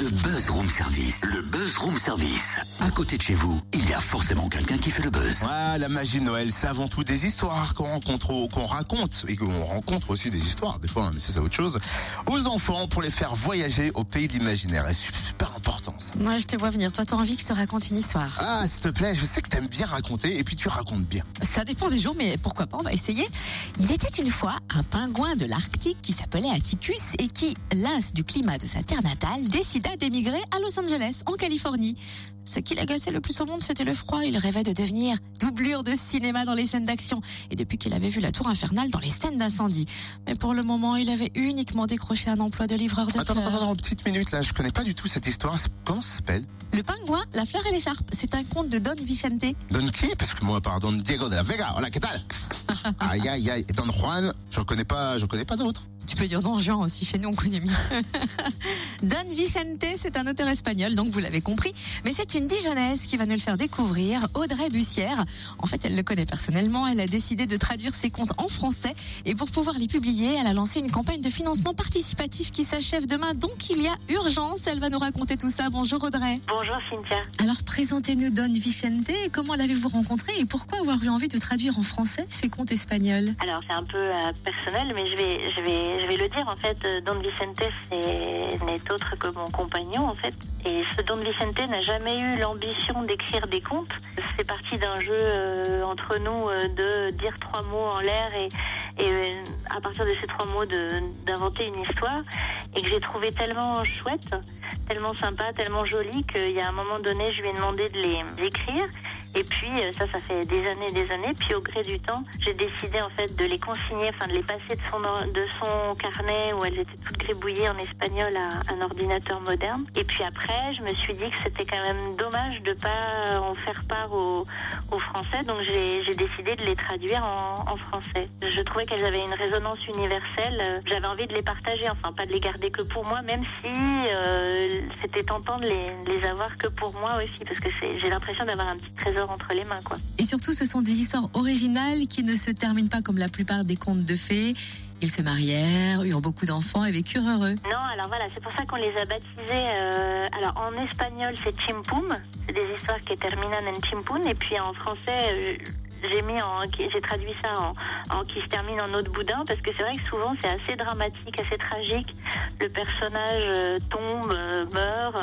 Le Buzz Room Service. Le Buzz Room Service. À côté de chez vous, il y a forcément quelqu'un qui fait le buzz. Ouais, la magie de Noël, c'est avant tout des histoires qu'on rencontre, au- qu'on raconte et qu'on rencontre aussi des histoires, des fois, hein, mais ça c'est autre chose, aux enfants pour les faire voyager au pays de l'imaginaire. C'est super important ça. Moi, je te vois venir. Toi, t'as envie que je te raconte une histoire. Ah, s'il te plaît, je sais que t'aimes bien raconter et puis tu racontes bien. Ça dépend des jours, mais pourquoi pas, on va essayer. Il était une fois un pingouin de l'Arctique qui s'appelait Atticus et qui, las du climat de sa terre natale, décida d'émigrer à Los Angeles, en Californie. Ce qui l'agaçait le plus au monde, c'était le froid. Il rêvait de devenir doublure de cinéma dans les scènes d'action. Et depuis qu'il avait vu la tour infernale dans les scènes d'incendie. Mais pour le moment, il avait uniquement décroché un emploi de livreur de Attends, fleurs. attends, attends, petite minute là, je connais pas du tout cette histoire. Comment ça s'appelle? Le pingouin, la fleur et l'écharpe. C'est un conte de Don Vicente. Don qui? Parce que moi, pardon, Diego de la Vega. Voilà, qu'est-ce Aïe, aïe, aïe. Et Don Juan, je connais pas, je connais pas d'autres. Tu peux dire Don Juan aussi, chez nous on connaît mieux. Don Vicente, c'est un auteur espagnol, donc vous l'avez compris. Mais c'est une Dijonnaise qui va nous le faire découvrir, Audrey Bussière. En fait, elle le connaît personnellement, elle a décidé de traduire ses contes en français. Et pour pouvoir les publier, elle a lancé une campagne de financement participatif qui s'achève demain. Donc il y a urgence, elle va nous raconter tout ça. Bonjour Audrey. Bonjour Cynthia. Alors présentez-nous Don Vicente, comment l'avez-vous rencontré et pourquoi avoir eu envie de traduire en français ces contes espagnols? Alors c'est un peu euh, personnel, mais je vais, je vais, je vais le dire en fait. euh, Don Vicente c'est- n'est autre que mon compagnon en fait. Et ce Don Vicente n'a jamais eu l'ambition d'écrire des contes. C'est parti d'un jeu euh, entre nous euh, de dire trois mots en l'air et, et euh, à partir de ces trois mots de- d'inventer une histoire et que j'ai trouvé tellement chouette, tellement sympa, tellement jolie qu'il y a un moment donné je lui ai demandé de les d'écrire. Et puis euh, ça, ça fait des années, des années. Puis au gré du temps, j'ai décidé en fait de les consigner, enfin de les passer de son de son carnet où elles étaient toutes gribouillées en espagnol à un ordinateur moderne. Et puis après, je me suis dit que c'était quand même dommage de pas en faire part aux, Français. Donc j'ai décidé de les traduire en, français. Je trouvais qu'elles avaient une résonance universelle. J'avais envie de les partager, enfin pas de les garder que pour moi, même si euh, c'était tentant de les, avoir que pour moi aussi, parce que j'ai l'impression d'avoir un petit trésor entre les mains, quoi. Et surtout, ce sont des histoires originales qui ne se terminent pas comme la plupart des contes de fées. Ils se marièrent, eurent beaucoup d'enfants et vécurent heureux. Non, alors voilà, c'est pour ça qu'on les a baptisés. euh, alors en espagnol, c'est chimpum. C'est des histoires qui terminan en chimpun. Et puis en français, euh, j'ai mis en, j'ai traduit ça en, en qui se termine en de boudin parce que c'est vrai que souvent c'est assez dramatique, assez tragique. Le personnage euh, tombe, euh, meurt.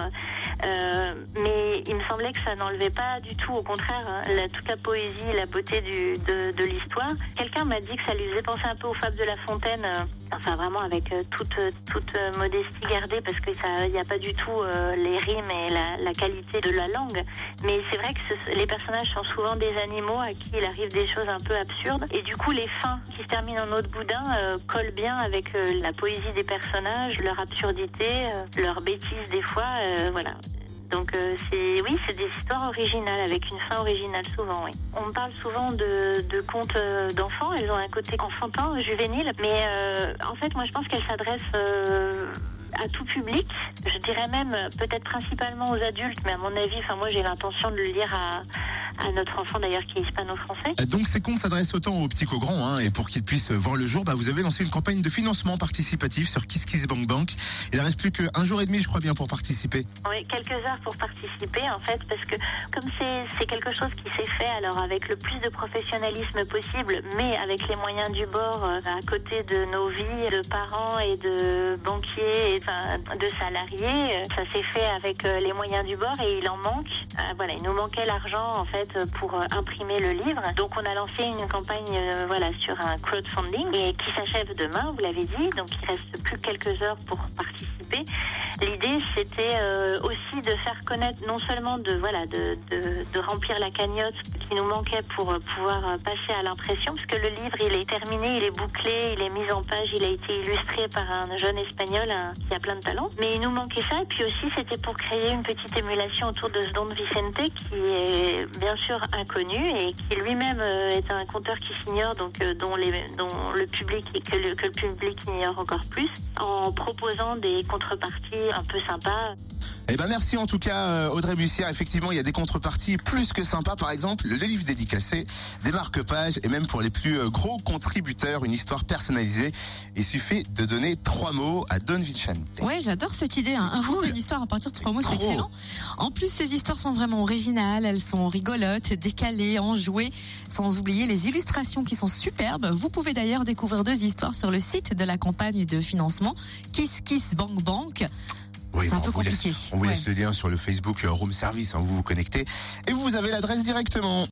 euh, mais il me semblait que ça n'enlevait pas du tout, au contraire, hein, la, toute la poésie, la beauté du, de, l'histoire. Quelqu'un m'a dit que ça lui faisait penser un peu aux Fables de La Fontaine, enfin vraiment avec euh, toute, toute euh, modestie gardée, parce que ça, il n'y a pas du tout euh, les rimes et la, la qualité de la langue. Mais c'est vrai que les personnages sont souvent des animaux à qui il arrive des choses un peu absurdes, et du coup les fins qui se terminent en eau de boudin euh, collent bien avec euh, la poésie des personnages, leur absurdité, euh, leur bêtise des fois, euh, voilà. Donc euh, c'est oui, c'est des histoires originales avec une fin originale souvent. Oui. On parle souvent de, de contes euh, d'enfants. Elles ont un côté enfantin, juvénile, mais euh, en fait, moi, je pense qu'elles s'adressent euh, à tout public. Je dirais même peut-être principalement aux adultes, mais à mon avis, enfin moi, j'ai l'intention de le lire à, à notre enfant d'ailleurs qui est hispano-français. Donc ces comptes s'adressent autant aux petits qu'aux grands, hein, et pour qu'ils puissent voir le jour, bah, vous avez lancé une campagne de financement participatif sur KissKissBankBank. Il ne reste plus qu'un jour et demi, je crois bien, pour participer. Oui, quelques heures pour participer en fait, parce que comme c'est quelque chose qui s'est fait alors avec le plus de professionnalisme possible, mais avec les moyens du bord euh, à côté de nos vies de parents et de banquiers et enfin, de salariés, euh, ça s'est fait avec euh, les moyens du bord et il en manque. Euh, voilà, il nous manquait l'argent en fait pour euh, imprimer le livre. Donc on a lancé une campagne euh, sur un crowdfunding et qui s'achève demain, vous l'avez dit. Donc il reste plus que quelques heures pour participer. L'idée, c'était euh, aussi de faire connaître, non seulement de voilà, de, de, de remplir la cagnotte qui nous manquait pour euh, pouvoir euh, passer à l'impression, parce que le livre, il est terminé, il est bouclé, il est mis en page, il a été illustré par un jeune espagnol qui a plein de talent. Mais il nous manquait ça, et puis aussi, c'était pour créer une petite émulation autour de ce Don Vicente, qui est bien sûr inconnu et qui lui-même euh, est un conteur qui s'ignore, donc dont, les, dont le public que le, que le public ignore encore plus, en proposant des contreparties un peu sympas. Eh ben merci en tout cas euh, Audrey Bussière. Effectivement, il y a des contreparties plus que sympas. Par exemple, le livre dédicacé, des marque-pages et même pour les plus euh, gros contributeurs, une histoire personnalisée. Il suffit de donner trois mots à Don Vicente. Ouais, j'adore cette idée. Hein. Inventer cool. une histoire à partir de trois mots, c'est excellent. En plus, ces histoires sont vraiment originales, elles sont rigolotes, décalées, enjouées, sans oublier les illustrations qui sont superbes. Vous pouvez d'ailleurs découvrir deux histoires sur le site de la campagne de financement Kiss Kiss Bank Bank. Oui, c'est un bon, peu on vous laisse- compliqué. on vous Ouais. laisse le lien sur le Facebook euh, Room Service. hein, vous vous connectez et vous avez l'adresse directement.